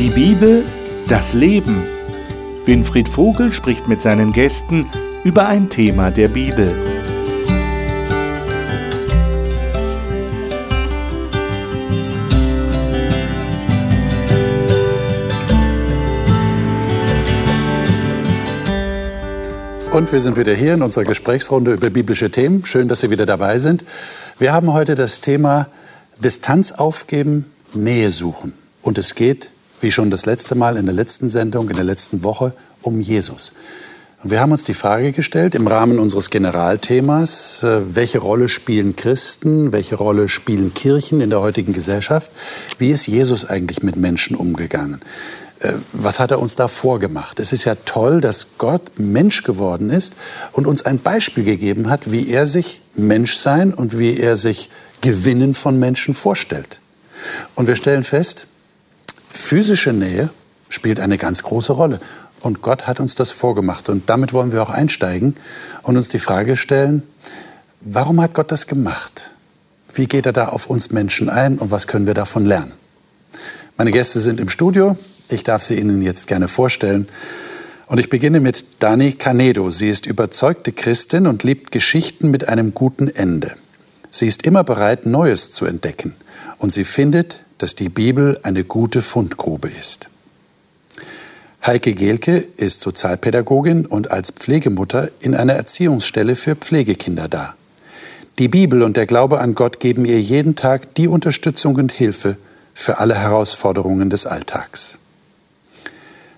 Die Bibel, das Leben. Winfried Vogel spricht mit seinen Gästen über ein Thema der Bibel. Und wir sind wieder hier in unserer Gesprächsrunde über biblische Themen. Schön, dass Sie wieder dabei sind. Wir haben heute das Thema Distanz aufgeben, Nähe suchen. Und es geht, wie schon das letzte Mal in der letzten Sendung, in der letzten Woche, um Jesus. Und wir haben uns die Frage gestellt im Rahmen unseres Generalthemas, äh, welche Rolle spielen Christen, welche Rolle spielen Kirchen in der heutigen Gesellschaft? Wie ist Jesus eigentlich mit Menschen umgegangen? Äh, was hat er uns da vorgemacht? Es ist ja toll, dass Gott Mensch geworden ist und uns ein Beispiel gegeben hat, wie er sich Menschsein und wie er sich Gewinnen von Menschen vorstellt. Und wir stellen fest, physische Nähe spielt eine ganz große Rolle. Und Gott hat uns das vorgemacht. Und damit wollen wir auch einsteigen und uns die Frage stellen, warum hat Gott das gemacht? Wie geht er da auf uns Menschen ein und was können wir davon lernen? Meine Gäste sind im Studio. Ich darf sie Ihnen jetzt gerne vorstellen. Und ich beginne mit Dani Canedo. Sie ist überzeugte Christin und liebt Geschichten mit einem guten Ende. Sie ist immer bereit, Neues zu entdecken. Und sie findet, dass die Bibel eine gute Fundgrube ist. Heike Gehlke ist Sozialpädagogin und als Pflegemutter in einer Erziehungsstelle für Pflegekinder da. Die Bibel und der Glaube an Gott geben ihr jeden Tag die Unterstützung und Hilfe für alle Herausforderungen des Alltags.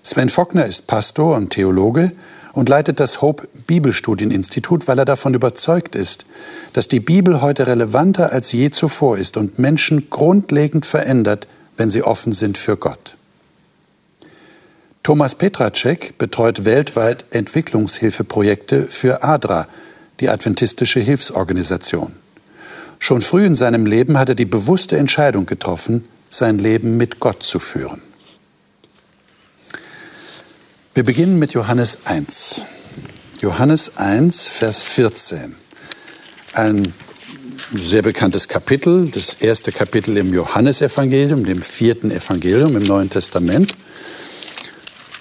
Sven Fockner ist Pastor und Theologe und leitet das Hope Bibelstudieninstitut, weil er davon überzeugt ist, dass die Bibel heute relevanter als je zuvor ist und Menschen grundlegend verändert, wenn sie offen sind für Gott. Thomas Petracek betreut weltweit Entwicklungshilfeprojekte für ADRA, die adventistische Hilfsorganisation. Schon früh in seinem Leben hat er die bewusste Entscheidung getroffen, sein Leben mit Gott zu führen. Wir beginnen mit Johannes 1. Johannes 1, Vers 14. Ein sehr bekanntes Kapitel, das erste Kapitel im Johannesevangelium, dem vierten Evangelium im Neuen Testament.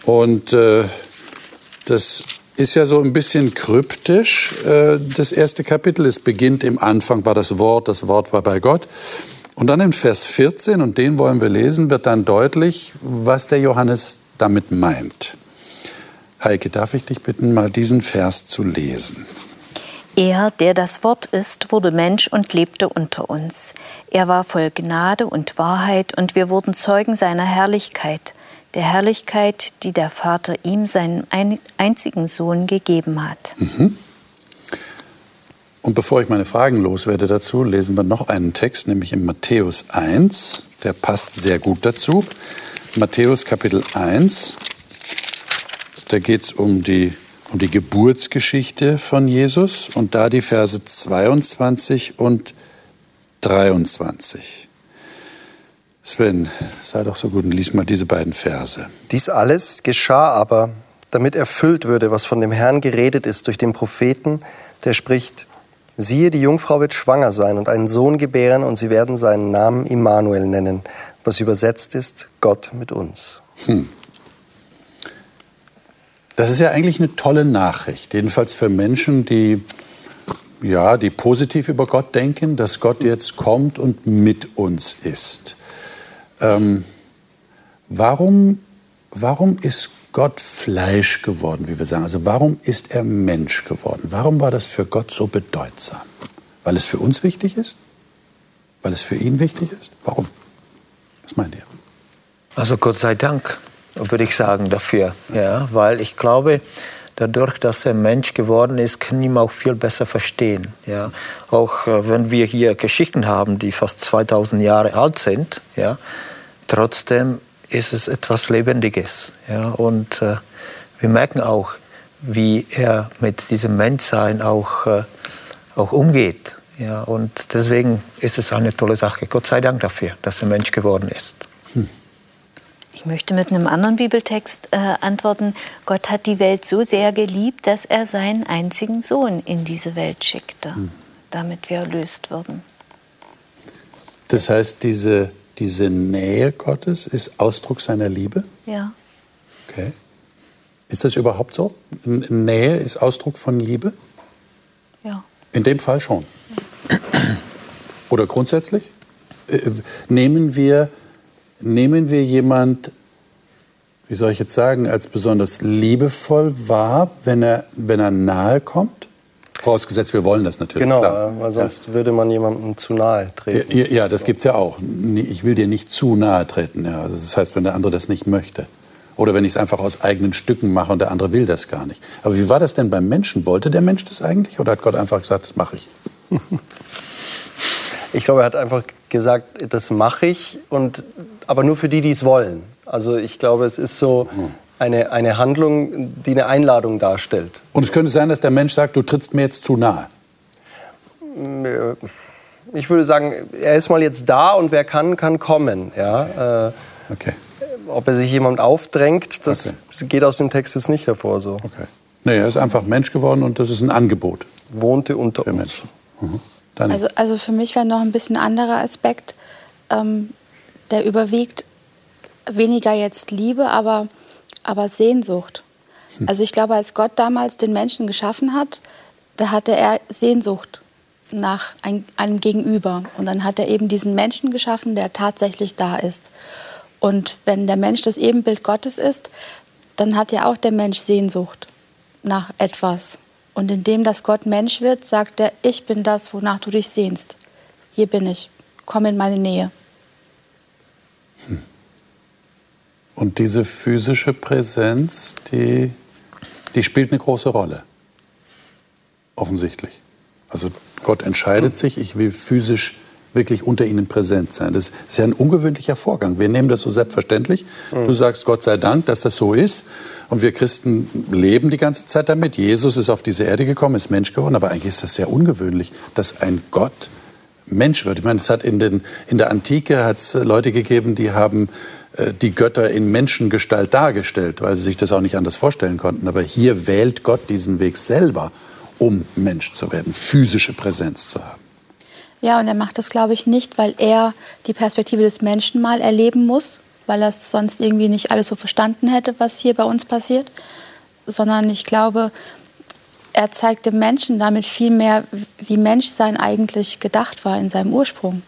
Und äh, das ist ja so ein bisschen kryptisch, äh, das erste Kapitel. Es beginnt im Anfang war das Wort, das Wort war bei Gott. Und dann in Vers 14, und den wollen wir lesen, wird dann deutlich, was der Johannes damit meint. Heike, darf ich dich bitten, mal diesen Vers zu lesen? Er, der das Wort ist, wurde Mensch und lebte unter uns. Er war voll Gnade und Wahrheit, und wir wurden Zeugen seiner Herrlichkeit, der Herrlichkeit, die der Vater ihm, seinen einzigen Sohn, gegeben hat. Mhm. Und bevor ich meine Fragen loswerde dazu, lesen wir noch einen Text, nämlich in Matthäus 1. Der passt sehr gut dazu. Matthäus Kapitel 1, da geht es um die, um die Geburtsgeschichte von Jesus und da die Verse 22 und 23. Sven, sei doch so gut und lies mal diese beiden Verse. Dies alles geschah aber, damit erfüllt würde, was von dem Herrn geredet ist durch den Propheten, der spricht, siehe, die Jungfrau wird schwanger sein und einen Sohn gebären und sie werden seinen Namen Immanuel nennen, was übersetzt ist, Gott mit uns. Hm. Das ist ja eigentlich eine tolle Nachricht, jedenfalls für Menschen, die ja, die positiv über Gott denken, dass Gott jetzt kommt und mit uns ist. Ähm, warum, warum ist Gott Fleisch geworden, wie wir sagen? Also warum ist er Mensch geworden? Warum war das für Gott so bedeutsam? Weil es für uns wichtig ist? Weil es für ihn wichtig ist? Warum? Was meint ihr? Also Gott sei Dank würde ich sagen, dafür. Ja, weil ich glaube, dadurch, dass er Mensch geworden ist, können ihn auch viel besser verstehen. Ja, auch äh, wenn wir hier Geschichten haben, die fast 2000 Jahre alt sind, ja, trotzdem ist es etwas Lebendiges. Ja, und äh, wir merken auch, wie er mit diesem Menschsein auch, äh, auch umgeht. Ja, und deswegen ist es eine tolle Sache. Gott sei Dank dafür, dass er Mensch geworden ist. Hm. Ich möchte mit einem anderen Bibeltext äh, antworten. Gott hat die Welt so sehr geliebt, dass er seinen einzigen Sohn in diese Welt schickte, hm. damit wir erlöst würden. Das heißt, diese, diese Nähe Gottes ist Ausdruck seiner Liebe? Ja. Okay. Ist das überhaupt so? Nähe ist Ausdruck von Liebe? Ja. In dem Fall schon. Oder grundsätzlich? Äh, nehmen wir, nehmen wir jemand, wie soll ich jetzt sagen, als besonders liebevoll wahr, wenn er, wenn er nahe kommt? Vorausgesetzt, wir wollen das natürlich. Genau, klar. weil sonst ja. würde man jemandem zu nahe treten. Ja, ja das gibt es ja auch. Ich will dir nicht zu nahe treten. Ja. Das heißt, wenn der andere das nicht möchte. Oder wenn ich es einfach aus eigenen Stücken mache und der andere will das gar nicht. Aber wie war das denn beim Menschen? Wollte der Mensch das eigentlich? Oder hat Gott einfach gesagt, das mache ich? Ich glaube, er hat einfach gesagt, das mache ich, und, aber nur für die, die es wollen. Also ich glaube, es ist so eine, eine Handlung, die eine Einladung darstellt. Und es könnte sein, dass der Mensch sagt, du trittst mir jetzt zu nahe. Ich würde sagen, er ist mal jetzt da und wer kann, kann kommen. Ja? Äh, okay. Ob er sich jemand aufdrängt, das okay. geht aus dem Text jetzt nicht hervor. So. Okay. Nee, er ist einfach Mensch geworden und das ist ein Angebot. Wohnte unter uns. Menschen. Mhm. Also, also für mich wäre noch ein bisschen anderer Aspekt, ähm, der überwiegt weniger jetzt Liebe, aber, aber Sehnsucht. Hm. Also ich glaube, als Gott damals den Menschen geschaffen hat, da hatte er Sehnsucht nach ein, einem Gegenüber. Und dann hat er eben diesen Menschen geschaffen, der tatsächlich da ist. Und wenn der Mensch das Ebenbild Gottes ist, dann hat ja auch der Mensch Sehnsucht nach etwas. Und indem das Gott Mensch wird, sagt er, ich bin das, wonach du dich sehnst. Hier bin ich. Komm in meine Nähe. Hm. Und diese physische Präsenz, die, die spielt eine große Rolle. Offensichtlich. Also Gott entscheidet sich, ich will physisch wirklich unter ihnen präsent sein. Das ist ja ein ungewöhnlicher Vorgang. Wir nehmen das so selbstverständlich. Mhm. Du sagst Gott sei Dank, dass das so ist. Und wir Christen leben die ganze Zeit damit. Jesus ist auf diese Erde gekommen, ist Mensch geworden. Aber eigentlich ist das sehr ungewöhnlich, dass ein Gott Mensch wird. Ich meine, es hat in, den, in der Antike hat's Leute gegeben, die haben äh, die Götter in Menschengestalt dargestellt, weil sie sich das auch nicht anders vorstellen konnten. Aber hier wählt Gott diesen Weg selber, um Mensch zu werden, physische Präsenz zu haben. Ja, und er macht das, glaube ich, nicht, weil er die Perspektive des Menschen mal erleben muss, weil er sonst irgendwie nicht alles so verstanden hätte, was hier bei uns passiert, sondern ich glaube, er zeigt dem Menschen damit viel mehr, wie Menschsein eigentlich gedacht war in seinem Ursprung.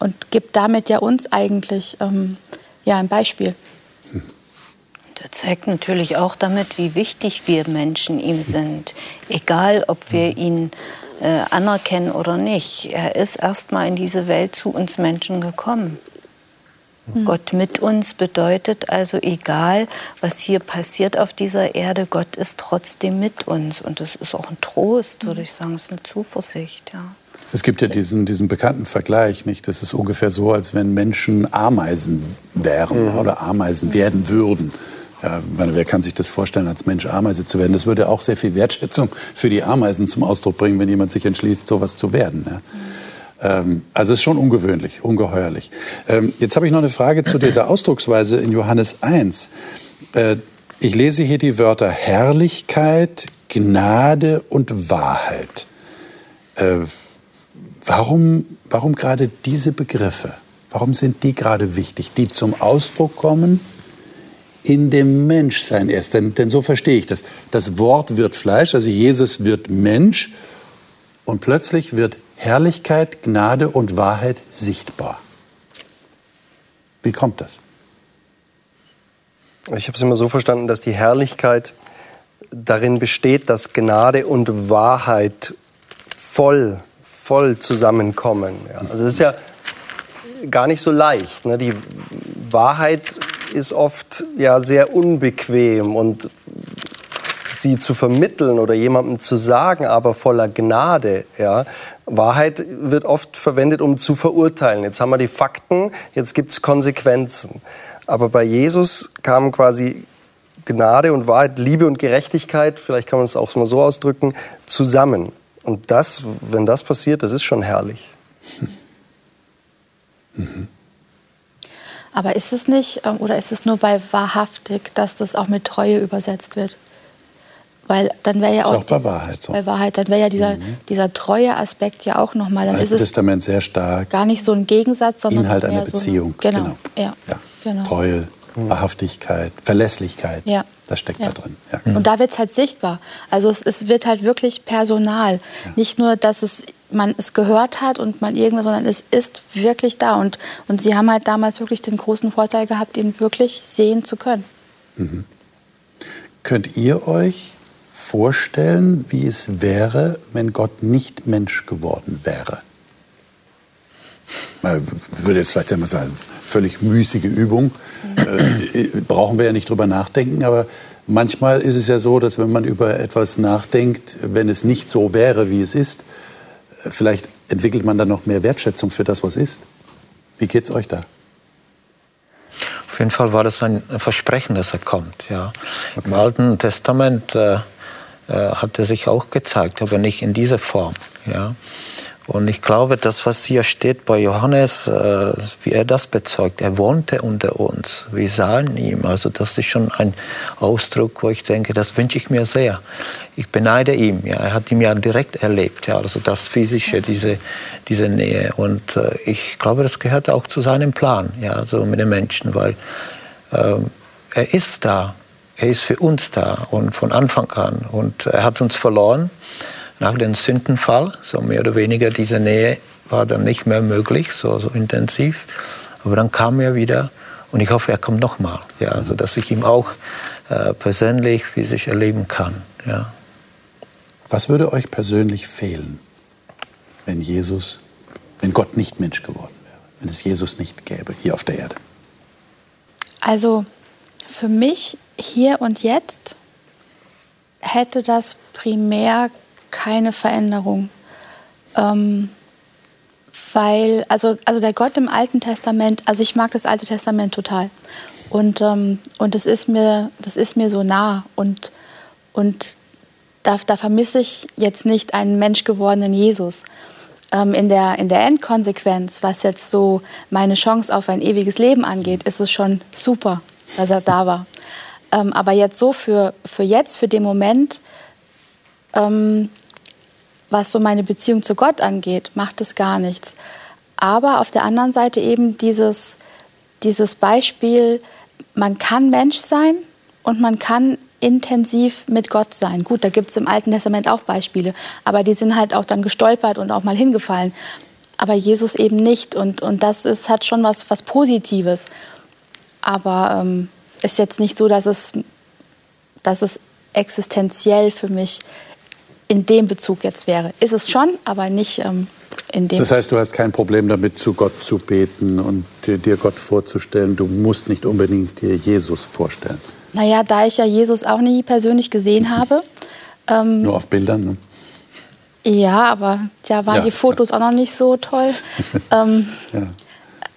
Und gibt damit ja uns eigentlich ähm, ja, ein Beispiel. Er zeigt natürlich auch damit, wie wichtig wir Menschen ihm sind. Egal, ob wir ihn äh, anerkennen oder nicht. Er ist erstmal in diese Welt zu uns Menschen gekommen. Mhm. Gott mit uns bedeutet also, egal was hier passiert auf dieser Erde, Gott ist trotzdem mit uns. Und das ist auch ein Trost, würde ich sagen, es ist eine Zuversicht. Ja. Es gibt ja diesen, diesen bekannten Vergleich, nicht? Das ist ungefähr so, als wenn Menschen Ameisen wären mhm. oder Ameisen werden würden. Ja, meine, wer kann sich das vorstellen, als Mensch Ameise zu werden? Das würde auch sehr viel Wertschätzung für die Ameisen zum Ausdruck bringen, wenn jemand sich entschließt, sowas zu werden. Ja. Ähm, also es ist schon ungewöhnlich, ungeheuerlich. Ähm, jetzt habe ich noch eine Frage zu dieser Ausdrucksweise in Johannes 1. Äh, ich lese hier die Wörter Herrlichkeit, Gnade und Wahrheit. Äh, warum, warum gerade diese Begriffe? Warum sind die gerade wichtig, die zum Ausdruck kommen in dem Menschsein erst. Denn, denn so verstehe ich das. Das Wort wird Fleisch, also Jesus wird Mensch und plötzlich wird Herrlichkeit, Gnade und Wahrheit sichtbar. Wie kommt das? Ich habe es immer so verstanden, dass die Herrlichkeit darin besteht, dass Gnade und Wahrheit voll, voll zusammenkommen. Ja. Also das ist ja gar nicht so leicht. Ne? Die Wahrheit ist oft ja sehr unbequem und sie zu vermitteln oder jemandem zu sagen, aber voller Gnade. Ja. Wahrheit wird oft verwendet, um zu verurteilen. Jetzt haben wir die Fakten, jetzt gibt es Konsequenzen. Aber bei Jesus kamen quasi Gnade und Wahrheit, Liebe und Gerechtigkeit, vielleicht kann man es auch mal so ausdrücken, zusammen. Und das, wenn das passiert, das ist schon herrlich. Mhm. Aber ist es nicht, ähm, oder ist es nur bei wahrhaftig, dass das auch mit Treue übersetzt wird? Weil dann wäre ja Ist auch, auch bei die- Wahrheit so. bei Wahrheit, dann wäre ja dieser, dieser treue Aspekt ja auch nochmal, dann ist es Testament sehr stark. gar nicht so ein Gegensatz, sondern Inhalt einer so Beziehung. Genau, ja, Ja. genau. Treue, Wahrhaftigkeit, Verlässlichkeit. Ja. Das steckt Ja. da drin. Ja. Und da wird es halt sichtbar. Also es, es wird halt wirklich personal. Nicht nur, dass es, man es gehört hat und man irgendwas, sondern es ist wirklich da. Und, und sie haben halt damals wirklich den großen Vorteil gehabt, ihn wirklich sehen zu können. Könnt ihr euch vorstellen, wie es wäre, wenn Gott nicht Mensch geworden wäre? Man würde jetzt vielleicht einmal sagen, völlig müßige Übung. Äh, brauchen wir ja nicht drüber nachdenken, aber manchmal ist es ja so, dass wenn man über etwas nachdenkt, wenn es nicht so wäre, wie es ist, äh, vielleicht entwickelt man dann noch mehr Wertschätzung für das, was ist. Wie geht's euch da? Auf jeden Fall war das ein Versprechen, dass er kommt. Ja. Im Alten Testament äh, äh, hat er sich auch gezeigt, aber nicht in dieser Form. Ja. Und ich glaube, das, was hier steht bei Johannes, äh, wie er das bezeugt, er wohnte unter uns. Wir sahen ihn. Also das ist schon ein Ausdruck, wo ich denke, das wünsche ich mir sehr. Ich beneide ihm. Ja. Er hat ihn ja direkt erlebt. Ja. Also das Physische, diese, diese Nähe. Und äh, ich glaube, das gehört auch zu seinem Plan, ja, so mit den Menschen, weil ähm, er ist da. Er ist für uns da und von Anfang an. Und er hat uns verloren nach dem Sündenfall, so mehr oder weniger diese Nähe war dann nicht mehr möglich, so, so intensiv. Aber dann kam er wieder und ich hoffe, er kommt nochmal, ja, also dass ich ihn auch äh, persönlich, physisch erleben kann. Ja. Was würde euch persönlich fehlen, wenn Jesus, wenn Gott nicht Mensch geworden wäre, wenn es Jesus nicht gäbe hier auf der Erde? Also für mich hier und jetzt hätte das primär keine Veränderung. Ähm, weil, also, also der Gott im Alten Testament, also ich mag das Alte Testament total. Und, ähm, und das, ist mir, das ist mir so nah. Und, und da, da vermisse ich jetzt nicht einen menschgewordenen Jesus. Ähm, in, der, in der Endkonsequenz, was jetzt so meine Chance auf ein ewiges Leben angeht, ist es schon super, dass er da war. Ähm, aber jetzt so für, für jetzt, für den Moment, ähm, was so meine Beziehung zu Gott angeht, macht es gar nichts. Aber auf der anderen Seite eben dieses, dieses Beispiel, man kann Mensch sein und man kann intensiv mit Gott sein. Gut, da gibt es im Alten Testament auch Beispiele, aber die sind halt auch dann gestolpert und auch mal hingefallen. Aber Jesus eben nicht und, und das ist, hat schon was, was Positives. Aber ähm, ist jetzt nicht so, dass es, dass es existenziell für mich in dem Bezug jetzt wäre. Ist es schon, aber nicht ähm, in dem. Das heißt, du hast kein Problem damit, zu Gott zu beten und dir, Gott vorzustellen. Du musst nicht unbedingt dir Jesus vorstellen. naja, da ich ja Jesus auch nie persönlich gesehen habe, ähm, Nur auf Bildern. Ne? ja, aber da waren Ja, die Fotos auch noch nicht so toll, ähm, Ja.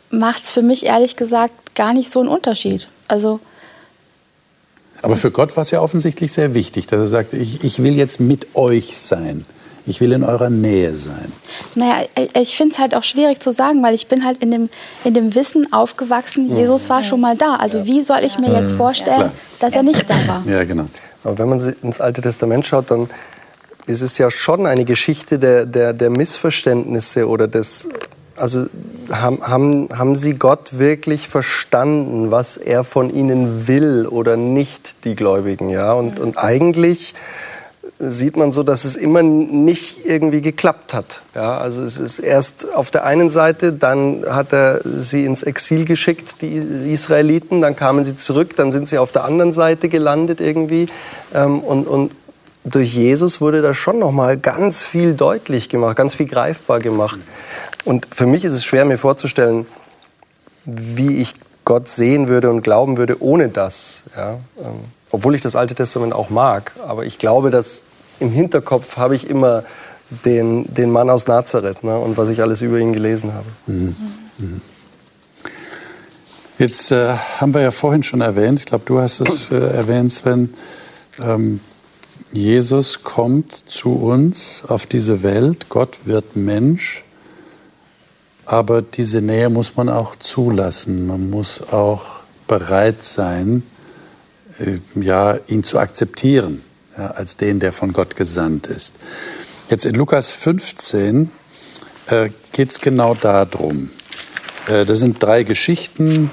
macht es für mich ehrlich gesagt gar nicht so einen Unterschied. Also Aber für Gott war es ja offensichtlich sehr wichtig, dass er sagte, ich, ich will jetzt mit euch sein. Ich will in eurer Nähe sein. Naja, ich finde es halt auch schwierig zu sagen, weil ich bin halt in dem, in dem Wissen aufgewachsen, Jesus war schon mal da. Also wie soll ich mir jetzt vorstellen, Klar. dass er nicht da war? Ja, genau. Aber wenn man ins Alte Testament schaut, dann ist es ja schon eine Geschichte der, der, der Missverständnisse oder des. Also haben, haben, haben Sie Gott wirklich verstanden, was er von ihnen will oder nicht, die Gläubigen? Ja? Und, und eigentlich sieht man so, dass es immer nicht irgendwie geklappt hat. Ja, also es ist erst auf der einen Seite, dann hat er sie ins Exil geschickt, die Israeliten, dann kamen sie zurück, dann sind sie auf der anderen Seite gelandet irgendwie. Ähm, und, und durch Jesus wurde da schon noch mal ganz viel deutlich gemacht, ganz viel greifbar gemacht. Und für mich ist es schwer, mir vorzustellen, wie ich Gott sehen würde und glauben würde ohne das. Ja? Ähm, obwohl ich das Alte Testament auch mag. Aber ich glaube, dass im Hinterkopf habe ich immer den, den Mann aus Nazareth ne? und was ich alles über ihn gelesen habe. Jetzt äh, haben wir ja vorhin schon erwähnt, ich glaube, du hast es äh, erwähnt, Sven, ähm, Jesus kommt zu uns auf diese Welt, Gott wird Mensch, aber diese Nähe muss man auch zulassen. Man muss auch bereit sein, äh, ja, ihn zu akzeptieren. ja, als den, der von Gott gesandt ist. Jetzt in Lukas 15 äh, geht es genau darum. Äh, das sind drei Geschichten,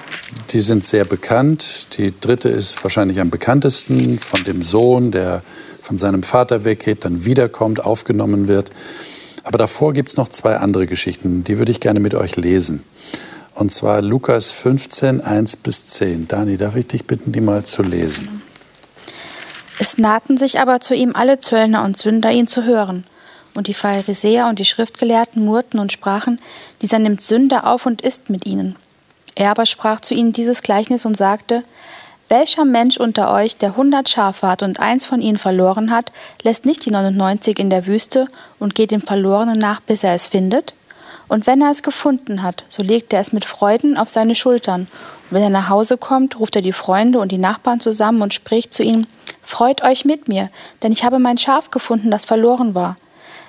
die sind sehr bekannt. Die dritte ist wahrscheinlich am bekanntesten von dem Sohn, der von seinem Vater weggeht, dann wiederkommt, aufgenommen wird. Aber davor gibt es noch zwei andere Geschichten, die würde ich gerne mit euch lesen. Und zwar Lukas 15, 1 bis 10. Dani, darf ich dich bitten, die mal zu lesen? Es nahten sich aber zu ihm alle Zöllner und Sünder, ihn zu hören. Und die Pharisäer und die Schriftgelehrten murrten und sprachen, dieser nimmt Sünder auf und isst mit ihnen. Er aber sprach zu ihnen dieses Gleichnis und sagte, welcher Mensch unter euch, der hundert Schafe hat und eins von ihnen verloren hat, lässt nicht die 99 in der Wüste und geht dem Verlorenen nach, bis er es findet? Und wenn er es gefunden hat, so legt er es mit Freuden auf seine Schultern. Und wenn er nach Hause kommt, ruft er die Freunde und die Nachbarn zusammen und spricht zu ihnen, Freut euch mit mir, denn ich habe mein Schaf gefunden, das verloren war.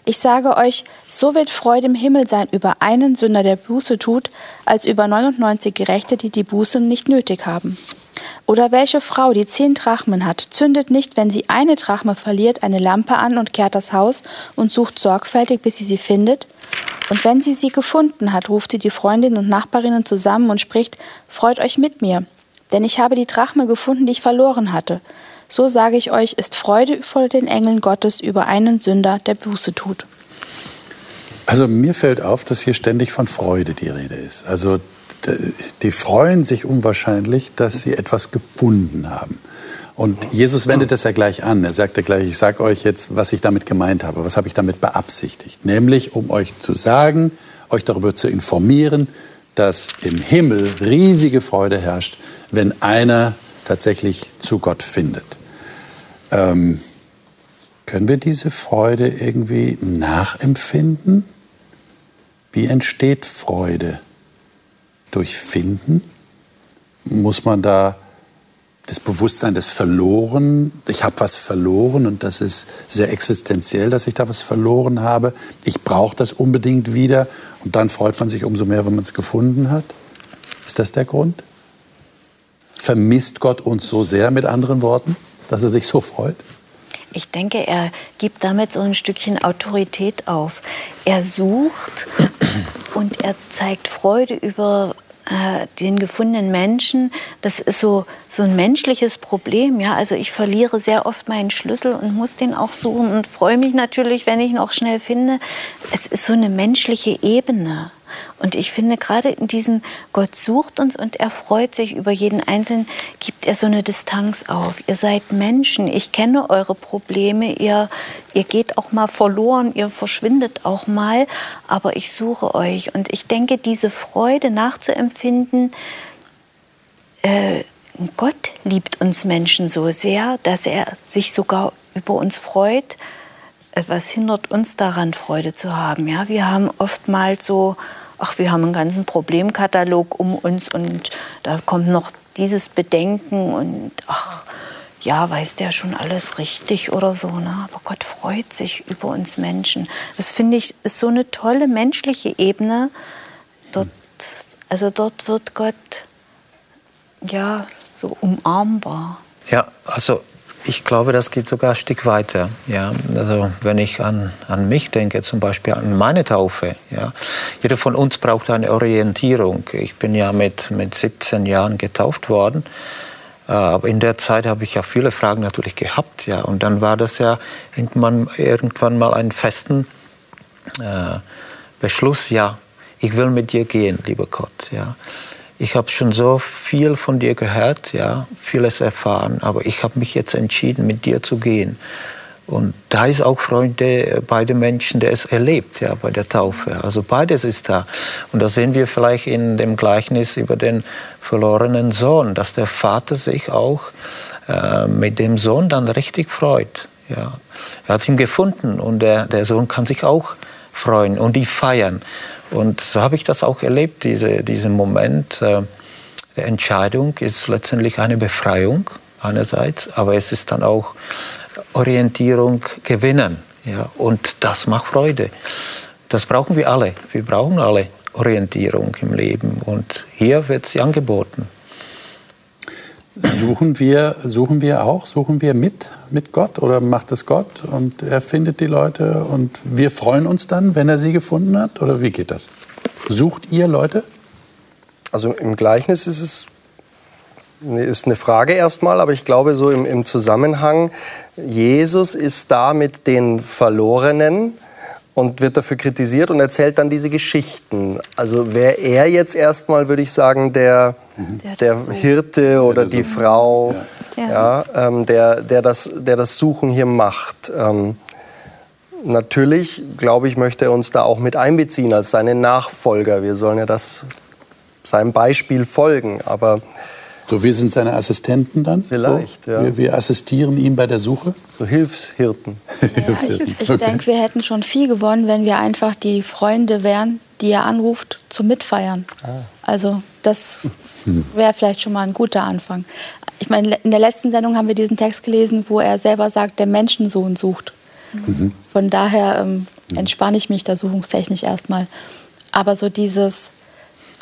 Ich sage euch, so wird Freude im Himmel sein über einen Sünder, der Buße tut, als über 99 Gerechte, die die Buße nicht nötig haben. Oder welche Frau, die zehn Drachmen hat, zündet nicht, wenn sie eine Drachme verliert, eine Lampe an und kehrt das Haus und sucht sorgfältig, bis sie sie findet? Und wenn sie sie gefunden hat, ruft sie die Freundinnen und Nachbarinnen zusammen und spricht, Freut euch mit mir, denn ich habe die Drachme gefunden, die ich verloren hatte. So sage ich euch, ist Freude vor den Engeln Gottes über einen Sünder, der Buße tut. Also mir fällt auf, dass hier ständig von Freude die Rede ist. Also die freuen sich unwahrscheinlich, dass sie etwas gefunden haben. Und Jesus wendet das ja gleich an. Er sagt ja gleich, ich sage euch jetzt, was ich damit gemeint habe, was habe ich damit beabsichtigt. Nämlich, um euch zu sagen, euch darüber zu informieren, dass im Himmel riesige Freude herrscht, wenn einer tatsächlich zu Gott findet. Ähm, können wir diese Freude irgendwie nachempfinden? Wie entsteht Freude? Durch Finden? Muss man da das Bewusstsein des Verloren, ich habe was verloren und das ist sehr existenziell, dass ich da was verloren habe. Ich brauche das unbedingt wieder und dann freut man sich umso mehr, wenn man es gefunden hat. Ist das der Grund? Vermisst Gott uns so sehr, mit anderen Worten, dass er sich so freut? Ich denke, er gibt damit so ein Stückchen Autorität auf. Er sucht und er zeigt Freude über äh, den gefundenen Menschen, das ist so, so ein menschliches Problem. Ja? Also ich verliere sehr oft meinen Schlüssel und muss den auch suchen und freue mich natürlich, wenn ich ihn auch schnell finde. Es ist so eine menschliche Ebene. Und ich finde, gerade in diesem Gott sucht uns und er freut sich über jeden Einzelnen, gibt er so eine Distanz auf. Ihr seid Menschen, ich kenne eure Probleme, ihr, ihr geht auch mal verloren, ihr verschwindet auch mal, aber ich suche euch. Und ich denke, diese Freude nachzuempfinden, äh, Gott liebt uns Menschen so sehr, dass er sich sogar über uns freut. Äh, was hindert uns daran, Freude zu haben? Ja, wir haben oftmals so ach, wir haben einen ganzen Problemkatalog um uns und da kommt noch dieses Bedenken und ach, ja, weiß der schon alles richtig oder so. Ne? Aber Gott freut sich über uns Menschen. Das finde ich ist so eine tolle menschliche Ebene. Dort, also dort wird Gott ja so umarmbar. Ja, also ich glaube, das geht sogar ein Stück weiter. Ja, also wenn ich an, an mich denke, zum Beispiel an meine Taufe. Ja, jeder von uns braucht eine Orientierung. Ich bin ja mit, mit 17 Jahren getauft worden. Aber in der Zeit habe ich ja viele Fragen natürlich gehabt. Ja, und dann war das ja irgendwann, irgendwann mal einen festen äh, Beschluss. Ja, ich will mit dir gehen, lieber Gott. Ja ich habe schon so viel von dir gehört, ja, vieles erfahren, aber ich habe mich jetzt entschieden, mit dir zu gehen. Und da ist auch Freude bei den Menschen, der es erlebt, ja, bei der Taufe. Also beides ist da. Und da sehen wir vielleicht in dem Gleichnis über den verlorenen Sohn, dass der Vater sich auch äh, mit dem Sohn dann richtig freut. Ja. Er hat ihn gefunden und der, der Sohn kann sich auch freuen und die feiern. Und so habe ich das auch erlebt, diese, diesen Moment äh, Entscheidung ist letztendlich eine Befreiung einerseits, aber es ist dann auch Orientierung gewinnen. Ja, und das macht Freude. Das brauchen wir alle. Wir brauchen alle Orientierung im Leben und hier wird sie angeboten. Suchen wir, suchen wir auch, suchen wir mit, mit Gott oder macht es Gott und er findet die Leute und wir freuen uns dann, wenn er sie gefunden hat? Oder wie geht das? Sucht ihr Leute? Also im Gleichnis ist es ist eine Frage erstmal, aber ich glaube so im, im Zusammenhang, Jesus ist da mit den Verlorenen und wird dafür kritisiert und erzählt dann diese Geschichten. Also wäre er jetzt erstmal, würde ich sagen, der, mhm. der Hirte oder die Frau, ja. ja ähm, der, der, das, der das Suchen hier macht. Ähm, natürlich, glaube ich, möchte er uns da auch mit einbeziehen als seine Nachfolger. Wir sollen ja das seinem Beispiel folgen, aber so, wir sind seine Assistenten dann? Vielleicht, so? ja. Wir, wir, assistieren ihm bei der Suche? So Hilfshirten. Ja. Ich, ich okay. denke, wir hätten schon viel gewonnen, wenn wir einfach die Freunde wären, die er anruft, zum Mitfeiern. Ah. Also das wäre vielleicht schon mal ein guter Anfang. Ich meine, in der letzten Sendung haben wir diesen Text gelesen, wo er selber sagt, der Menschensohn sucht. Mhm. Von daher ähm, entspanne ich mich da suchungstechnisch erstmal. Aber so dieses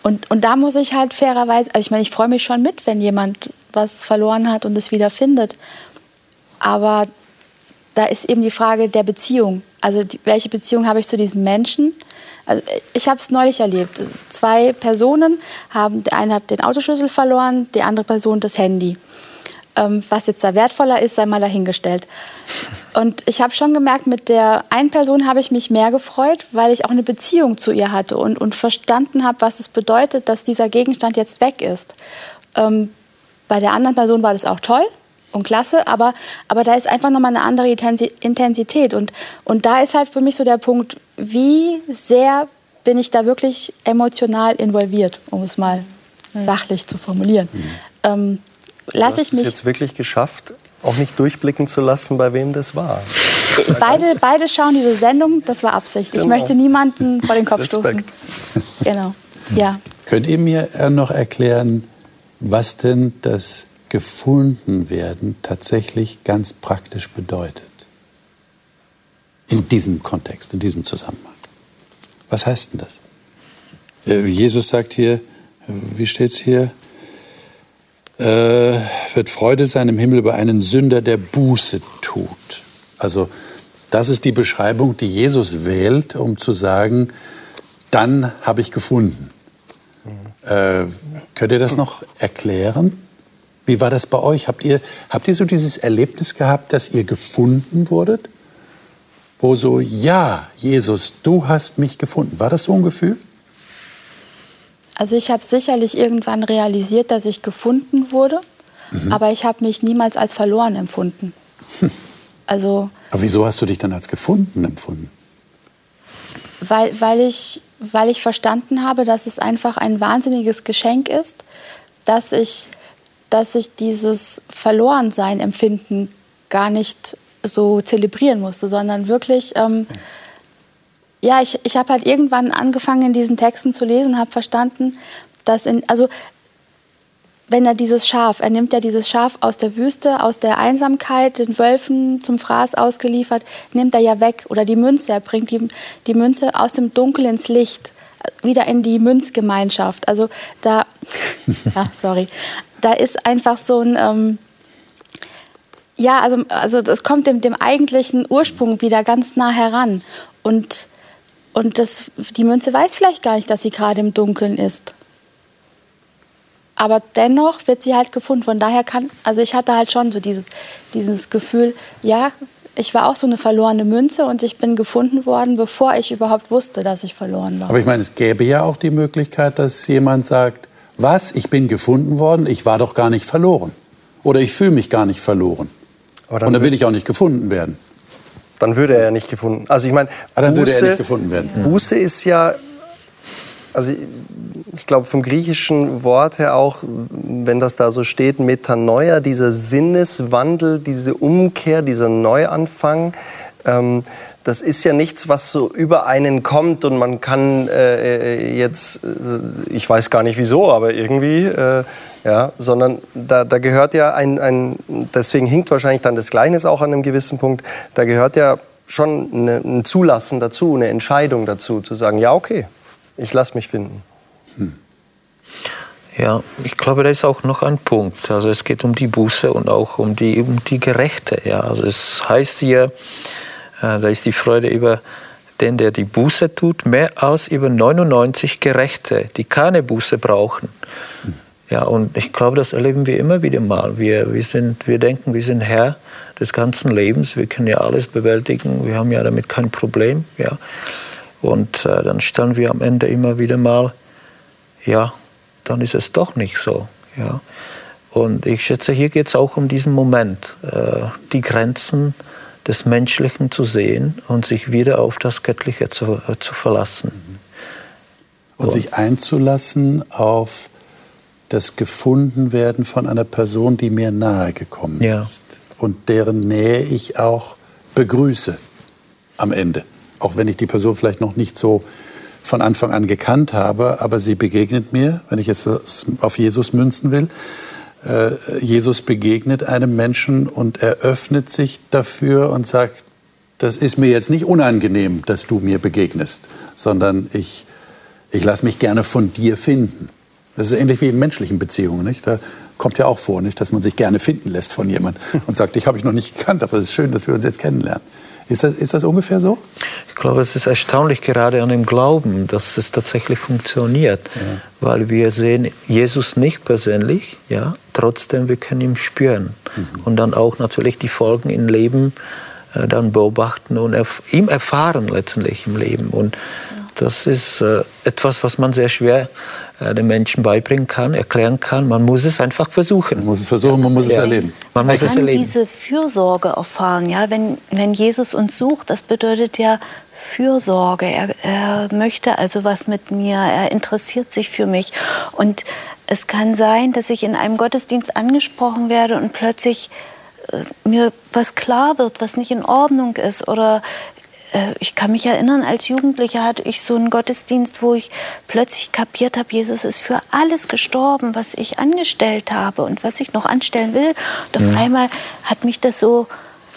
und, und da muss ich halt fairerweise, also ich meine, ich freue mich schon mit, wenn jemand was verloren hat und es wieder findet. Aber da ist eben die Frage der Beziehung. Also die, welche Beziehung habe ich zu diesem Menschen? Also ich habe es neulich erlebt. Zwei Personen haben, der eine hat den Autoschlüssel verloren, die andere Person das Handy. Ähm, was jetzt da wertvoller ist, sei mal dahingestellt. Und ich habe schon gemerkt, mit der einen Person habe ich mich mehr gefreut, weil ich auch eine Beziehung zu ihr hatte und, und verstanden habe, was es bedeutet, dass dieser Gegenstand jetzt weg ist. Ähm, bei der anderen Person war das auch toll und klasse, aber, aber da ist einfach nochmal eine andere Intensität. Und, und da ist halt für mich so der Punkt, wie sehr bin ich da wirklich emotional involviert, um es mal sachlich zu formulieren. Mhm. Ähm, lasse ich mich. jetzt wirklich geschafft, auch nicht durchblicken zu lassen, bei wem das war. Beide, beide schauen diese Sendung, das war Absicht. Genau. Ich möchte niemanden vor den Kopf Respekt. stoßen. Genau. Ja. Könnt ihr mir äh, noch erklären, was denn das Gefundenwerden tatsächlich ganz praktisch bedeutet? In diesem Kontext, in diesem Zusammenhang. Was heißt denn das? Äh, Jesus sagt hier, wie steht es hier? äh, wird Freude sein im Himmel über einen Sünder, der Buße tut. Also das ist die Beschreibung, die Jesus wählt, um zu sagen, dann habe ich gefunden. Äh, könnt ihr das noch erklären? Wie war das bei euch? Habt ihr, habt ihr so dieses Erlebnis gehabt, dass ihr gefunden wurdet? Wo so, ja, Jesus, du hast mich gefunden. War das so ein Gefühl? Also ich habe sicherlich irgendwann realisiert, dass ich gefunden wurde, mhm. aber ich habe mich niemals als verloren empfunden. Hm. Also. Aber wieso hast du dich dann als gefunden empfunden? Weil, weil, ich, weil ich verstanden habe, dass es einfach ein wahnsinniges Geschenk ist, dass ich, dass ich dieses Verlorensein empfinden gar nicht so zelebrieren musste, sondern wirklich ähm, ja, ich, ich habe halt irgendwann angefangen, in diesen Texten zu lesen habe verstanden, dass in, also wenn er dieses Schaf, er nimmt ja dieses Schaf aus der Wüste, aus der Einsamkeit, den Wölfen zum Fraß ausgeliefert, nimmt er ja weg. Oder die Münze, er bringt die, die Münze aus dem Dunkel ins Licht, wieder in die Münzgemeinschaft. Also da, ja, sorry, da ist einfach so ein, ähm, ja, also, also das kommt dem, dem eigentlichen Ursprung wieder ganz nah heran. Und und das, die Münze weiß vielleicht gar nicht, dass sie gerade im Dunkeln ist. Aber dennoch wird sie halt gefunden. Von daher kann, also ich hatte halt schon so dieses, dieses Gefühl, ja, ich war auch so eine verlorene Münze und ich bin gefunden worden, bevor ich überhaupt wusste, dass ich verloren war. Aber ich meine, es gäbe ja auch die Möglichkeit, dass jemand sagt, was, ich bin gefunden worden, ich war doch gar nicht verloren. Oder ich fühle mich gar nicht verloren. und dann will ich auch nicht gefunden werden dann würde er ja nicht gefunden. Also ich meine, ah, dann Buße, würde er nicht gefunden werden. Buße ist ja, also ich glaube vom griechischen Wort her auch, wenn das da so steht, Metanoia, dieser Sinneswandel, diese Umkehr, dieser Neuanfang. Ähm, das ist ja nichts, was so über einen kommt und man kann äh, jetzt, äh, ich weiß gar nicht wieso, aber irgendwie, äh, ja, sondern da, da gehört ja ein, ein, deswegen hinkt wahrscheinlich dann das Gleichnis auch an einem gewissen Punkt, da gehört ja schon eine, ein Zulassen dazu, eine Entscheidung dazu, zu sagen, ja, okay, ich lasse mich finden. Ja, ich glaube, da ist auch noch ein Punkt. Also es geht um die Buße und auch um die, um die Gerechte. Ja, also es heißt hier, äh, da ist die Freude über den, der die Buße tut, mehr als über 99 Gerechte, die keine Buße brauchen. Ja, und ich glaube, das erleben wir immer wieder mal. Wir, wir, sind, wir denken, wir sind Herr des ganzen Lebens, wir können ja alles bewältigen, wir haben ja damit kein Problem. Ja. Und äh, dann stellen wir am Ende immer wieder mal, ja, dann ist es doch nicht so. Ja. Und ich schätze, hier geht es auch um diesen Moment, äh, die Grenzen des Menschlichen zu sehen und sich wieder auf das Göttliche zu, äh, zu verlassen. Und, und sich einzulassen auf das Gefundenwerden von einer Person, die mir nahe gekommen ja. ist und deren Nähe ich auch begrüße am Ende. Auch wenn ich die Person vielleicht noch nicht so von Anfang an gekannt habe, aber sie begegnet mir, wenn ich jetzt auf Jesus münzen will. Äh, Jesus begegnet einem Menschen und eröffnet sich dafür und sagt, das ist mir jetzt nicht unangenehm, dass du mir begegnest, sondern ich, ich lasse mich gerne von dir finden. Das ist ähnlich wie in menschlichen Beziehungen. Nicht? Da kommt ja auch vor, nicht, dass man sich gerne finden lässt von jemandem und sagt, ich habe ich noch nicht gekannt, aber es ist schön, dass wir uns jetzt kennenlernen. Ist das, ist das ungefähr so? Ich glaube, es ist erstaunlich gerade an dem Glauben, dass es tatsächlich funktioniert, ja. weil wir sehen Jesus nicht persönlich, ja, trotzdem wir können ihn spüren mhm. und dann auch natürlich die Folgen im Leben äh, dann beobachten und erf ihm erfahren letztendlich im Leben und das ist äh, etwas, was man sehr schwer äh, den Menschen beibringen kann, erklären kann. Man muss es einfach versuchen. Man muss es versuchen, man muss ja. es erleben. Man, muss es erleben. diese Fürsorge erfahren. Ja? Wenn, wenn Jesus uns sucht, das bedeutet ja Fürsorge. Er, er möchte also was mit mir. Er interessiert sich für mich. Und es kann sein, dass ich in einem Gottesdienst angesprochen werde und plötzlich äh, mir was klar wird, was nicht in Ordnung ist oder ich kann mich erinnern, als Jugendlicher hatte ich so einen Gottesdienst, wo ich plötzlich kapiert habe, Jesus ist für alles gestorben, was ich angestellt habe und was ich noch anstellen will. Und auf mhm. einmal hat mich das so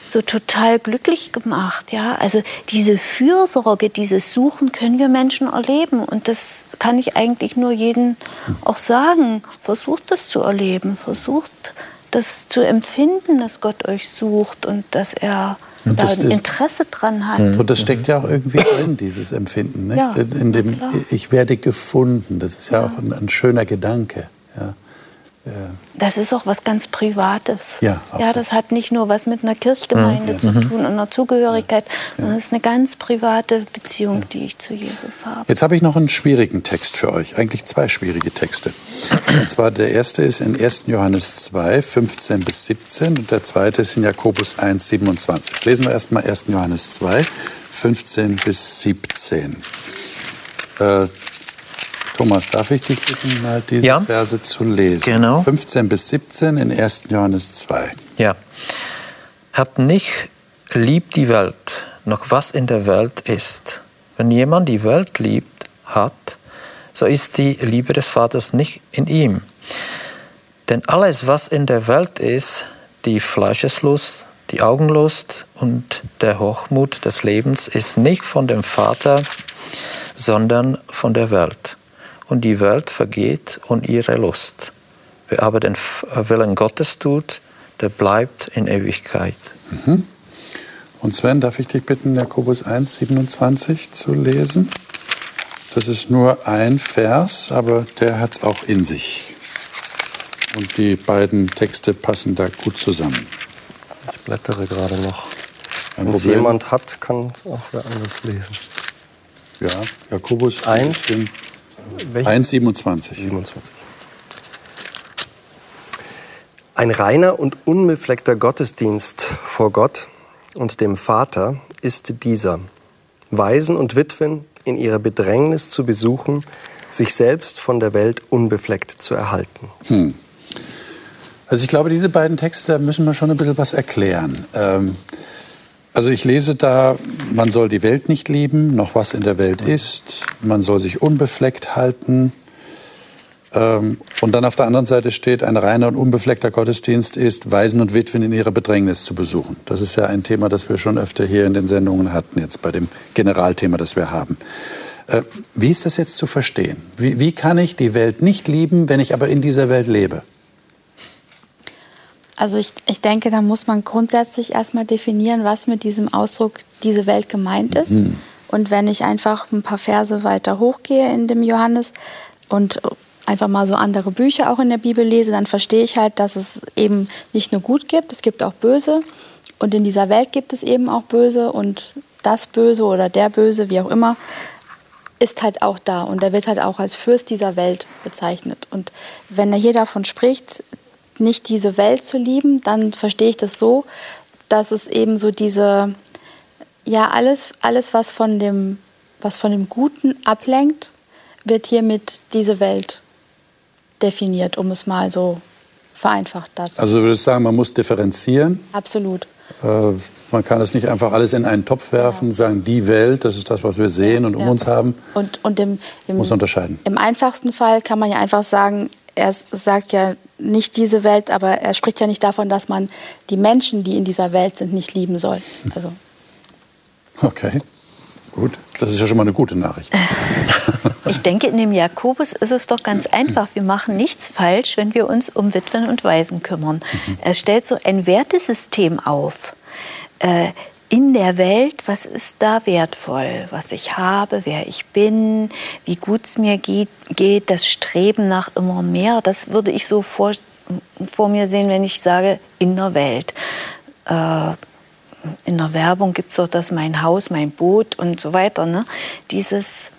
so total glücklich gemacht, ja. Also diese Fürsorge, dieses Suchen können wir Menschen erleben und das kann ich eigentlich nur jedem auch sagen. Versucht das zu erleben, versucht das zu empfinden, dass Gott euch sucht und dass er und da ein Interesse dran hat. Und das steckt ja auch irgendwie drin, dieses Empfinden. Nicht? Ja, in dem klar. Ich werde gefunden, das ist ja, ja. auch ein, ein, schöner Gedanke. Ja. Das ist auch was ganz Privates. Ja, ja, das hat nicht nur was mit einer Kirchgemeinde ja. zu mhm. tun und einer Zugehörigkeit, sondern es ist eine ganz private Beziehung, die ich zu Jesus habe. Jetzt habe ich noch einen schwierigen Text für euch, eigentlich zwei schwierige Texte. Und zwar der erste ist in 1. Johannes 2, 15 bis 17 und der zweite ist in Jakobus 1, 27. Lesen wir erstmal 1. Johannes 2, 15 bis 17. Äh, Thomas, darf ich dich bitten, mal diese ja. Verse zu lesen? Genau. 15 bis 17 in 1. Johannes 2. Ja. Habt nicht lieb die Welt, noch was in der Welt ist. Wenn jemand die Welt liebt hat, so ist die Liebe des Vaters nicht in ihm. Denn alles, was in der Welt ist, die Fleischeslust, die Augenlust und der Hochmut des Lebens, ist nicht von dem Vater, sondern von der Welt und die Welt vergeht und ihre Lust. Wer aber den Willen Gottes tut, der bleibt in Ewigkeit. Mhm. Und Sven, darf ich dich bitten, Jakobus 1, 27 zu lesen? Das ist nur ein Vers, aber der hat es auch in sich. Und die beiden Texte passen da gut zusammen. Ich blättere gerade noch. Wenn es jemand hat, kann auch wer anders lesen. Ja, Jakobus 1, 1,27. 27. Ein reiner und unbefleckter Gottesdienst vor Gott und dem Vater ist dieser, Waisen und Witwen in ihrer Bedrängnis zu besuchen, sich selbst von der Welt unbefleckt zu erhalten. Hm. Also ich glaube, diese beiden Texte, da müssen wir schon ein bisschen was erklären. Ähm, also ich lese da, man soll die Welt nicht lieben, noch was in der Welt ist. Man soll sich unbefleckt halten. Ähm, und dann auf der anderen Seite steht, ein reiner und unbefleckter Gottesdienst ist, Waisen und Witwen in ihrer Bedrängnis zu besuchen. Das ist ja ein Thema, das wir schon öfter hier in den Sendungen hatten, jetzt bei dem Generalthema, das wir haben. Äh, wie ist das jetzt zu verstehen? Wie, wie kann ich die Welt nicht lieben, wenn ich aber in dieser Welt lebe? Also ich, ich denke, da muss man grundsätzlich erstmal definieren, was mit diesem Ausdruck diese Welt gemeint ist. Mhm. Und wenn ich einfach ein paar Verse weiter hochgehe in dem Johannes und einfach mal so andere Bücher auch in der Bibel lese, dann verstehe ich halt, dass es eben nicht nur gut gibt, es gibt auch böse. Und in dieser Welt gibt es eben auch böse und das Böse oder der Böse, wie auch immer, ist halt auch da und er wird halt auch als Fürst dieser Welt bezeichnet. Und wenn er hier davon spricht, nicht diese Welt zu lieben, dann verstehe ich das so, dass es eben so diese, ja, alles, alles was, von dem, was von dem Guten ablenkt, wird hiermit diese Welt definiert, um es mal so vereinfacht dazu. Also würde ich sagen, man muss differenzieren. Absolut. Äh, man kann es nicht einfach alles in einen Topf werfen, ja. sagen, die Welt, das ist das, was wir sehen und um ja. uns haben. Und, und im, im, muss unterscheiden. Im einfachsten Fall kann man ja einfach sagen, er sagt ja nicht diese Welt, aber er spricht ja nicht davon, dass man die Menschen, die in dieser Welt sind, nicht lieben soll. Also. Okay, gut. Das ist ja schon mal eine gute Nachricht. Ich denke, in dem Jakobus ist es doch ganz einfach. Wir machen nichts falsch, wenn wir uns um Witwen und Waisen kümmern. Mhm. Er stellt so ein Wertesystem auf. Äh, in der Welt, was ist da wertvoll, was ich habe, wer ich bin, wie gut es mir geht, geht, das Streben nach immer mehr, das würde ich so vor, vor mir sehen, wenn ich sage, in der Welt. Äh, in der Werbung gibt es doch das mein Haus, mein Boot und so weiter. Ne? Dieses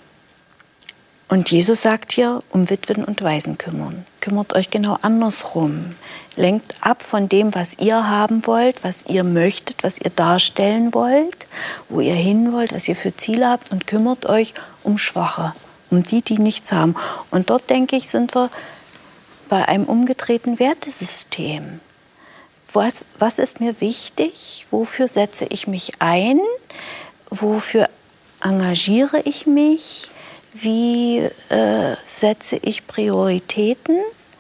und Jesus sagt hier, um Witwen und Waisen kümmern. Kümmert euch genau andersrum. Lenkt ab von dem, was ihr haben wollt, was ihr möchtet, was ihr darstellen wollt, wo ihr hin wollt, was ihr für Ziele habt und kümmert euch um Schwache, um die, die nichts haben. Und dort, denke ich, sind wir bei einem umgedrehten Wertesystem. Was, was ist mir wichtig? Wofür setze ich mich ein? Wofür engagiere ich mich? Wie äh, setze ich Prioritäten?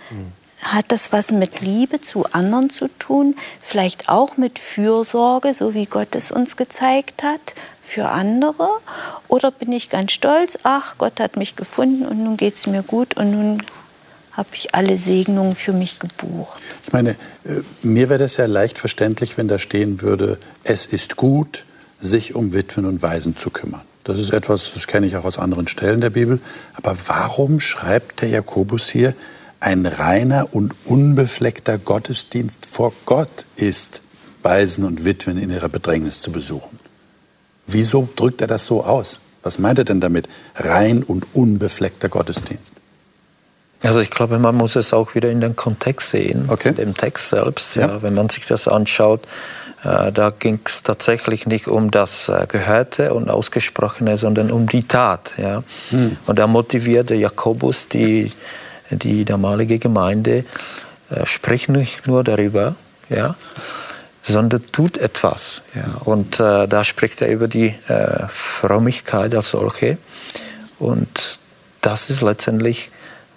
Mhm. Hat das was mit Liebe zu anderen zu tun? Vielleicht auch mit Fürsorge, so wie Gott es uns gezeigt hat, für andere? Oder bin ich ganz stolz, ach, Gott hat mich gefunden und nun geht es mir gut und nun habe ich alle Segnungen für mich gebucht. Ich meine, äh, mir wäre das ja leicht verständlich, wenn da stehen würde, es ist gut, sich um Witwen und Waisen zu kümmern. Das ist etwas, das kenne ich auch aus anderen Stellen der Bibel. Aber warum schreibt der Jakobus hier, ein reiner und unbefleckter Gottesdienst vor Gott ist, Waisen und Witwen in ihrer Bedrängnis zu besuchen. Wieso drückt er das so aus? Was meint er denn damit? Rein und unbefleckter Gottesdienst. Also ich glaube, man muss es auch wieder in den Kontext sehen, okay. in dem Text selbst. Ja. ja. wenn man sich das anschaut, äh, da ging es tatsächlich nicht um das äh, Gehörte und Ausgesprochene, sondern um die Tat. Ja. Hm. Und da motivierte Jakobus die die damalige Gemeinde äh, spricht nicht nur darüber, ja, sondern tut etwas. Ja. Und äh, da spricht er über die äh, Frömmigkeit als solche. Und das ist letztendlich,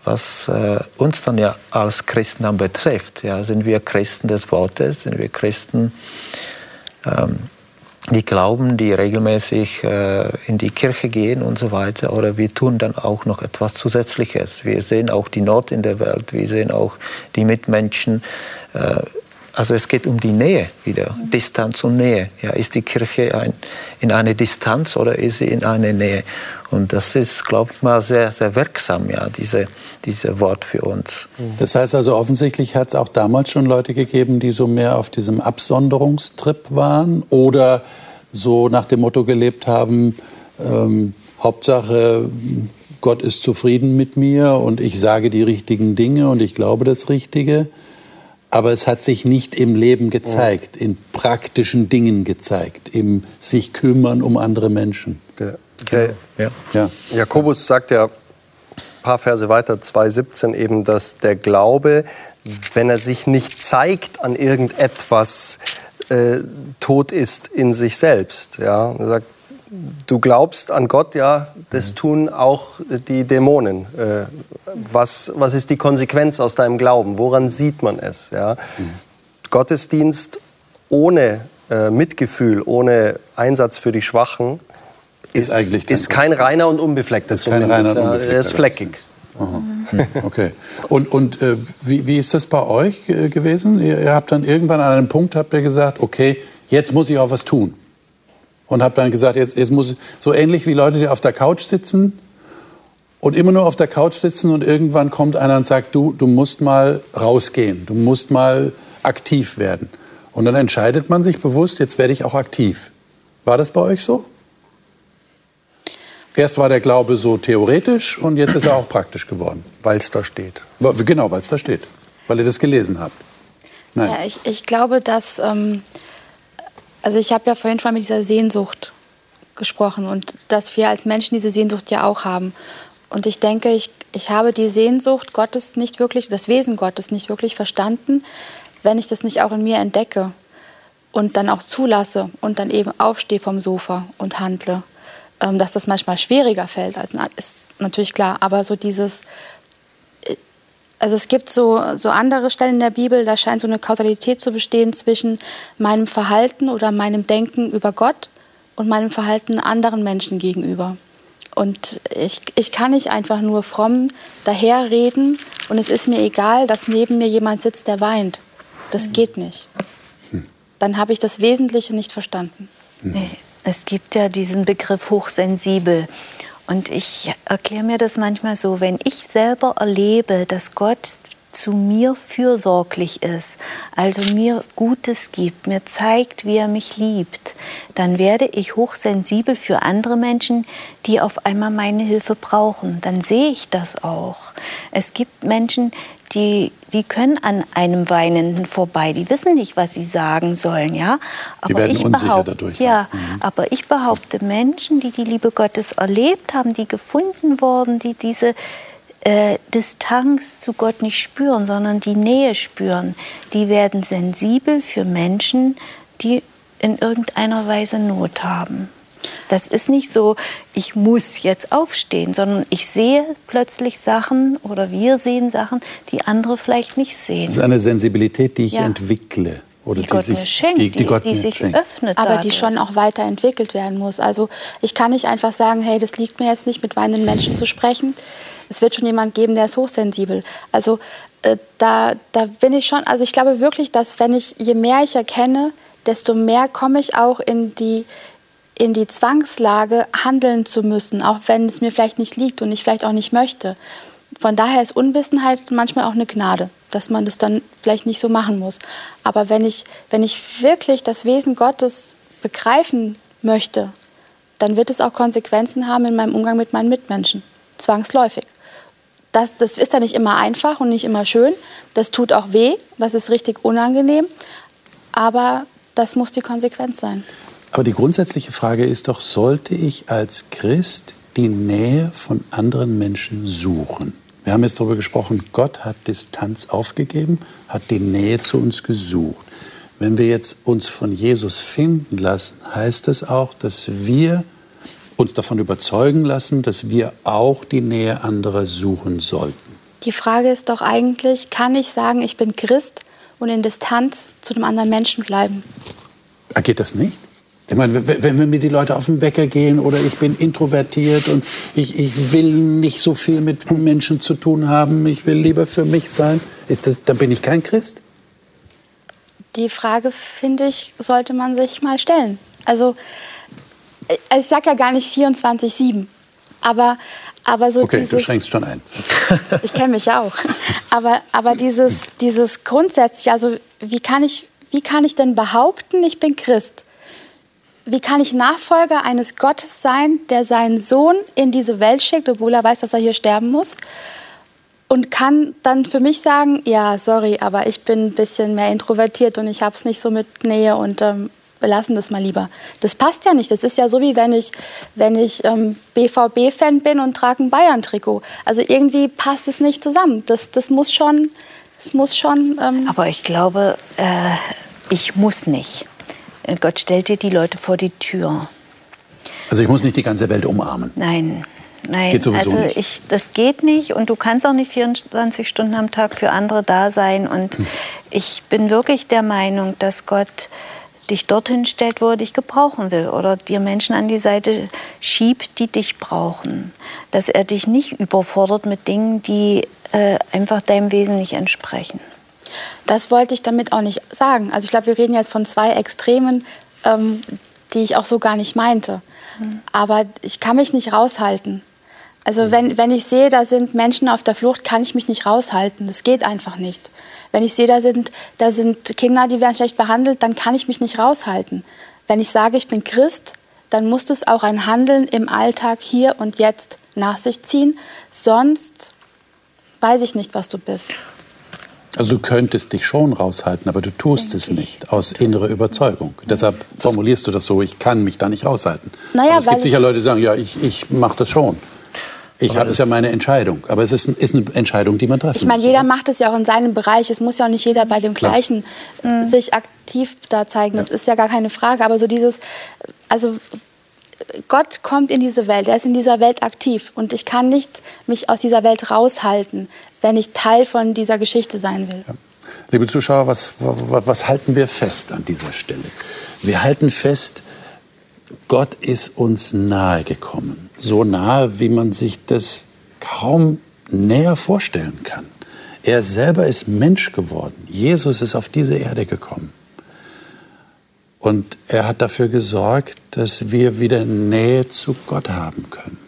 was äh, uns dann ja als Christen dann betrifft. Ja. Sind wir Christen des Wortes? Sind wir Christen, ähm, die glauben, die regelmäßig äh, in die Kirche gehen und so weiter. Oder wir tun dann auch noch etwas Zusätzliches. Wir sehen auch die Not in der Welt, wir sehen auch die Mitmenschen. Äh, also es geht um die Nähe wieder, Distanz und Nähe. Ja, ist die Kirche ein, in einer Distanz oder ist sie in einer Nähe? Und das ist, glaube ich mal, sehr, sehr wirksam, ja, diese, diese Wort für uns. Das heißt also, offensichtlich hat es auch damals schon Leute gegeben, die so mehr auf diesem Absonderungstrip waren oder so nach dem Motto gelebt haben, ähm, Hauptsache, Gott ist zufrieden mit mir und ich sage die richtigen Dinge und ich glaube das Richtige aber es hat sich nicht im Leben gezeigt, in praktischen Dingen gezeigt, im sich kümmern um andere Menschen. Der, der, ja. Ja. Jakobus sagt ja ein paar Verse weiter, 2,17 eben, dass der Glaube, wenn er sich nicht zeigt an irgendetwas, äh, tot ist in sich selbst. Ja? Er sagt, du glaubst an Gott, ja, das mhm. tun auch die Dämonen. Äh, was, was ist die Konsequenz aus deinem Glauben? Woran sieht man es? Ja? Mhm. Gottesdienst ohne äh, Mitgefühl, ohne Einsatz für die Schwachen ist, ist eigentlich kein, ist kein reiner und unbefleckter. Ist kein reiner und unbefleckter. Er ist fleckig. Okay. Und, und äh, wie, wie ist das bei euch äh, gewesen? Ihr, ihr, habt dann irgendwann an einem Punkt habt ihr gesagt, okay, jetzt muss ich auch was tun. Und habt dann gesagt, jetzt, jetzt muss so ähnlich wie Leute, die auf der Couch sitzen und immer nur auf der Couch sitzen und irgendwann kommt einer und sagt, du, du musst mal rausgehen, du musst mal aktiv werden. Und dann entscheidet man sich bewusst, jetzt werde ich auch aktiv. War das bei euch so? Erst war der Glaube so theoretisch und jetzt ist er auch praktisch geworden. Weil es da steht. Genau, weil es da steht. Weil ihr das gelesen habt. Nein. Ja, ich, ich glaube, dass. Ähm, also, ich habe ja vorhin schon mit dieser Sehnsucht gesprochen und dass wir als Menschen diese Sehnsucht ja auch haben. Und ich denke, ich, ich habe die Sehnsucht Gottes nicht wirklich, das Wesen Gottes nicht wirklich verstanden, wenn ich das nicht auch in mir entdecke und dann auch zulasse und dann eben aufstehe vom Sofa und handle. Ähm, dass das manchmal schwieriger fällt, ist natürlich klar. Aber so dieses, also es gibt so, so andere Stellen in der Bibel, da scheint so eine Kausalität zu bestehen zwischen meinem Verhalten oder meinem Denken über Gott und meinem Verhalten anderen Menschen gegenüber. Und ich, ich kann nicht einfach nur fromm daherreden und es ist mir egal, dass neben mir jemand sitzt, der weint. Das geht nicht. Hm. Dann habe ich das Wesentliche nicht verstanden. Es gibt ja diesen Begriff hochsensibel. Und ich erkläre mir das manchmal so, wenn ich selber erlebe, dass Gott zu mir fürsorglich ist, also mir Gutes gibt, mir zeigt, wie er mich liebt, dann werde ich hochsensibel für andere Menschen, die auf einmal meine Hilfe brauchen. Dann sehe ich das auch. Es gibt Menschen, die, die können an einem Weinenden vorbei. Die wissen nicht, was sie sagen sollen, ja. Aber die werden ich unsicher dadurch. Ja, mhm. aber ich behaupte, Menschen, die die Liebe Gottes erlebt haben, die gefunden wurden, die diese äh, Distanz zu Gott nicht spüren, sondern die Nähe spüren, die werden sensibel für Menschen, die in irgendeiner Weise Not haben. Das ist nicht so, ich muss jetzt aufstehen, sondern ich sehe plötzlich Sachen oder wir sehen Sachen, die andere vielleicht nicht sehen. Das ist eine Sensibilität, die ich ja. entwickle. Oder die, die Gott sich, mir schenkt, die, die, Gott die sich schenkt. öffnet. Aber dadurch. die schon auch weiterentwickelt werden muss. Also ich kann nicht einfach sagen, hey, das liegt mir jetzt nicht, mit weinenden Menschen zu sprechen. Es wird schon jemand geben, der ist hochsensibel. Also äh, da, da bin ich schon, also ich glaube wirklich, dass wenn ich, je mehr ich erkenne, desto mehr komme ich auch in die, in die Zwangslage, handeln zu müssen, auch wenn es mir vielleicht nicht liegt und ich vielleicht auch nicht möchte. Von daher ist Unwissenheit manchmal auch eine Gnade, dass man das dann vielleicht nicht so machen muss. Aber wenn ich, wenn ich wirklich das Wesen Gottes begreifen möchte, dann wird es auch Konsequenzen haben in meinem Umgang mit meinen Mitmenschen. Zwangsläufig. Das, das ist dann nicht immer einfach und nicht immer schön. Das tut auch weh, das ist richtig unangenehm. Aber das muss die Konsequenz sein. Aber die grundsätzliche Frage ist doch, sollte ich als Christ die Nähe von anderen Menschen suchen? Wir haben jetzt darüber gesprochen, Gott hat Distanz aufgegeben, hat die Nähe zu uns gesucht. Wenn wir jetzt uns von Jesus finden lassen, heißt das auch, dass wir uns davon überzeugen lassen, dass wir auch die Nähe anderer suchen sollten. Die Frage ist doch eigentlich, kann ich sagen, ich bin Christ und in Distanz zu dem anderen Menschen bleiben? Geht das nicht? Ich meine, wenn mir die Leute auf den Wecker gehen oder ich bin introvertiert und ich, ich will nicht so viel mit Menschen zu tun haben, ich will lieber für mich sein, ist das, dann bin ich kein Christ? Die Frage, finde ich, sollte man sich mal stellen. Also, also ich sage ja gar nicht 24-7, aber, aber so Okay, dieses, du schränkst schon ein. ich kenne mich auch. Aber, aber dieses, dieses grundsätzlich, also wie kann, ich, wie kann ich denn behaupten, ich bin Christ? wie kann ich Nachfolger eines Gottes sein, der seinen Sohn in diese Welt schickt, obwohl er weiß, dass er hier sterben muss? Und kann dann für mich sagen, ja, sorry, aber ich bin ein bisschen mehr introvertiert und ich habe es nicht so mit Nähe und ähm, wir lassen das mal lieber. Das passt ja nicht. Das ist ja so, wie wenn ich, wenn ich ähm, BVB-Fan bin und trage ein Bayern-Trikot. Also irgendwie passt es nicht zusammen. Das, das muss schon... Das muss schon ähm aber ich glaube, äh, ich muss nicht. Gott stellt dir die Leute vor die Tür. Also ich muss nicht die ganze Welt umarmen. Nein, nein. Geht sowieso also nicht. Ich, das geht nicht und du kannst auch nicht 24 Stunden am Tag für andere da sein. Und hm. ich bin wirklich der Meinung, dass Gott dich dorthin stellt, wo er dich gebrauchen will oder dir Menschen an die Seite schiebt, die dich brauchen. Dass er dich nicht überfordert mit Dingen, die äh, einfach deinem Wesen nicht entsprechen. Das wollte ich damit auch nicht sagen. Also ich glaube, wir reden jetzt von zwei Extremen, ähm, die ich auch so gar nicht meinte. Mhm. Aber ich kann mich nicht raushalten. Also wenn, wenn ich sehe, da sind Menschen auf der Flucht, kann ich mich nicht raushalten. Das geht einfach nicht. Wenn ich sehe, da sind, da sind Kinder, die werden schlecht behandelt, dann kann ich mich nicht raushalten. Wenn ich sage, ich bin Christ, dann muss das auch ein Handeln im Alltag hier und jetzt nach sich ziehen. Sonst weiß ich nicht, was du bist. Also du könntest dich schon raushalten, aber du tust es nicht aus innerer Überzeugung. Deshalb formulierst du das so, ich kann mich da nicht raushalten. Naja, aber es gibt sicher Leute, die sagen, ja, ich, ich mache das schon. Ich habe es ja meine Entscheidung, aber es ist, ist, eine Entscheidung, die man treffen Ich meine, jeder macht es ja auch in seinem Bereich. Es muss ja auch nicht jeder bei dem Gleichen Klar. sich aktiv da zeigen. Das ja. ist ja gar keine Frage. Aber so dieses, also Gott kommt in diese Welt, er ist in dieser Welt aktiv und ich kann nicht mich aus dieser Welt raushalten, wenn ich Teil von dieser Geschichte sein will. Ja. Liebe Zuschauer, was, was, was halten wir fest an dieser Stelle? Wir halten fest, Gott ist uns nahe gekommen. So nahe, wie man sich das kaum näher vorstellen kann. Er selber ist Mensch geworden. Jesus ist auf diese Erde gekommen. Und er hat dafür gesorgt, dass wir wieder Nähe zu Gott haben können.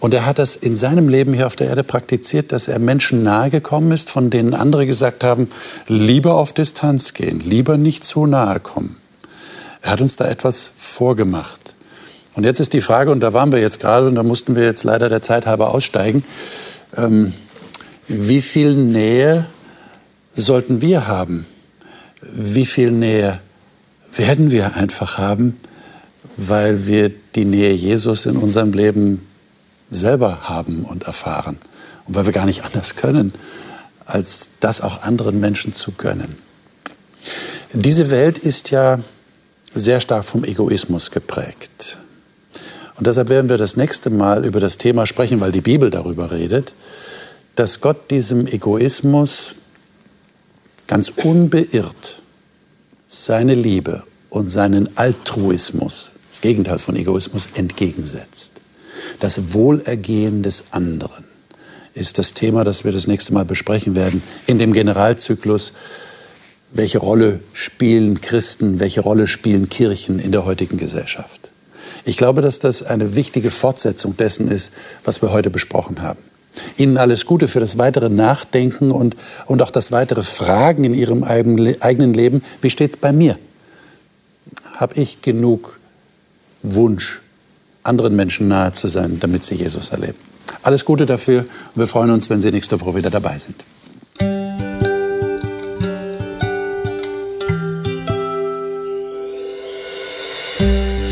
Und er hat das in seinem Leben hier auf der Erde praktiziert, dass er Menschen nahe gekommen ist, von denen andere gesagt haben, lieber auf Distanz gehen, lieber nicht zu nahe kommen. Er hat uns da etwas vorgemacht. Und jetzt ist die Frage, und da waren wir jetzt gerade, und da mussten wir jetzt leider der Zeit halber aussteigen, ähm, wie viel Nähe sollten wir haben? Wie viel Nähe werden wir einfach haben, weil wir die Nähe Jesus in unserem Leben selber haben und erfahren. Und weil wir gar nicht anders können, als das auch anderen Menschen zu gönnen. Diese Welt ist ja sehr stark vom Egoismus geprägt. Und deshalb werden wir das nächste Mal über das Thema sprechen, weil die Bibel darüber redet, dass Gott diesem Egoismus ganz unbeirrt seine Liebe und seinen Altruismus, das Gegenteil von Egoismus, entgegensetzt. Das Wohlergehen des anderen ist das Thema, das wir das nächste Mal besprechen werden in dem Generalzyklus. Welche Rolle spielen Christen, welche Rolle spielen Kirchen in der heutigen Gesellschaft? Ich glaube, dass das eine wichtige Fortsetzung dessen ist, was wir heute besprochen haben. Ihnen alles Gute für das weitere Nachdenken und, und auch das weitere Fragen in Ihrem eigenen Leben. Wie steht es bei mir? Habe ich genug Wunsch, anderen Menschen nahe zu sein, damit sie Jesus erleben. Alles Gute dafür und wir freuen uns, wenn Sie nächste Woche wieder dabei sind.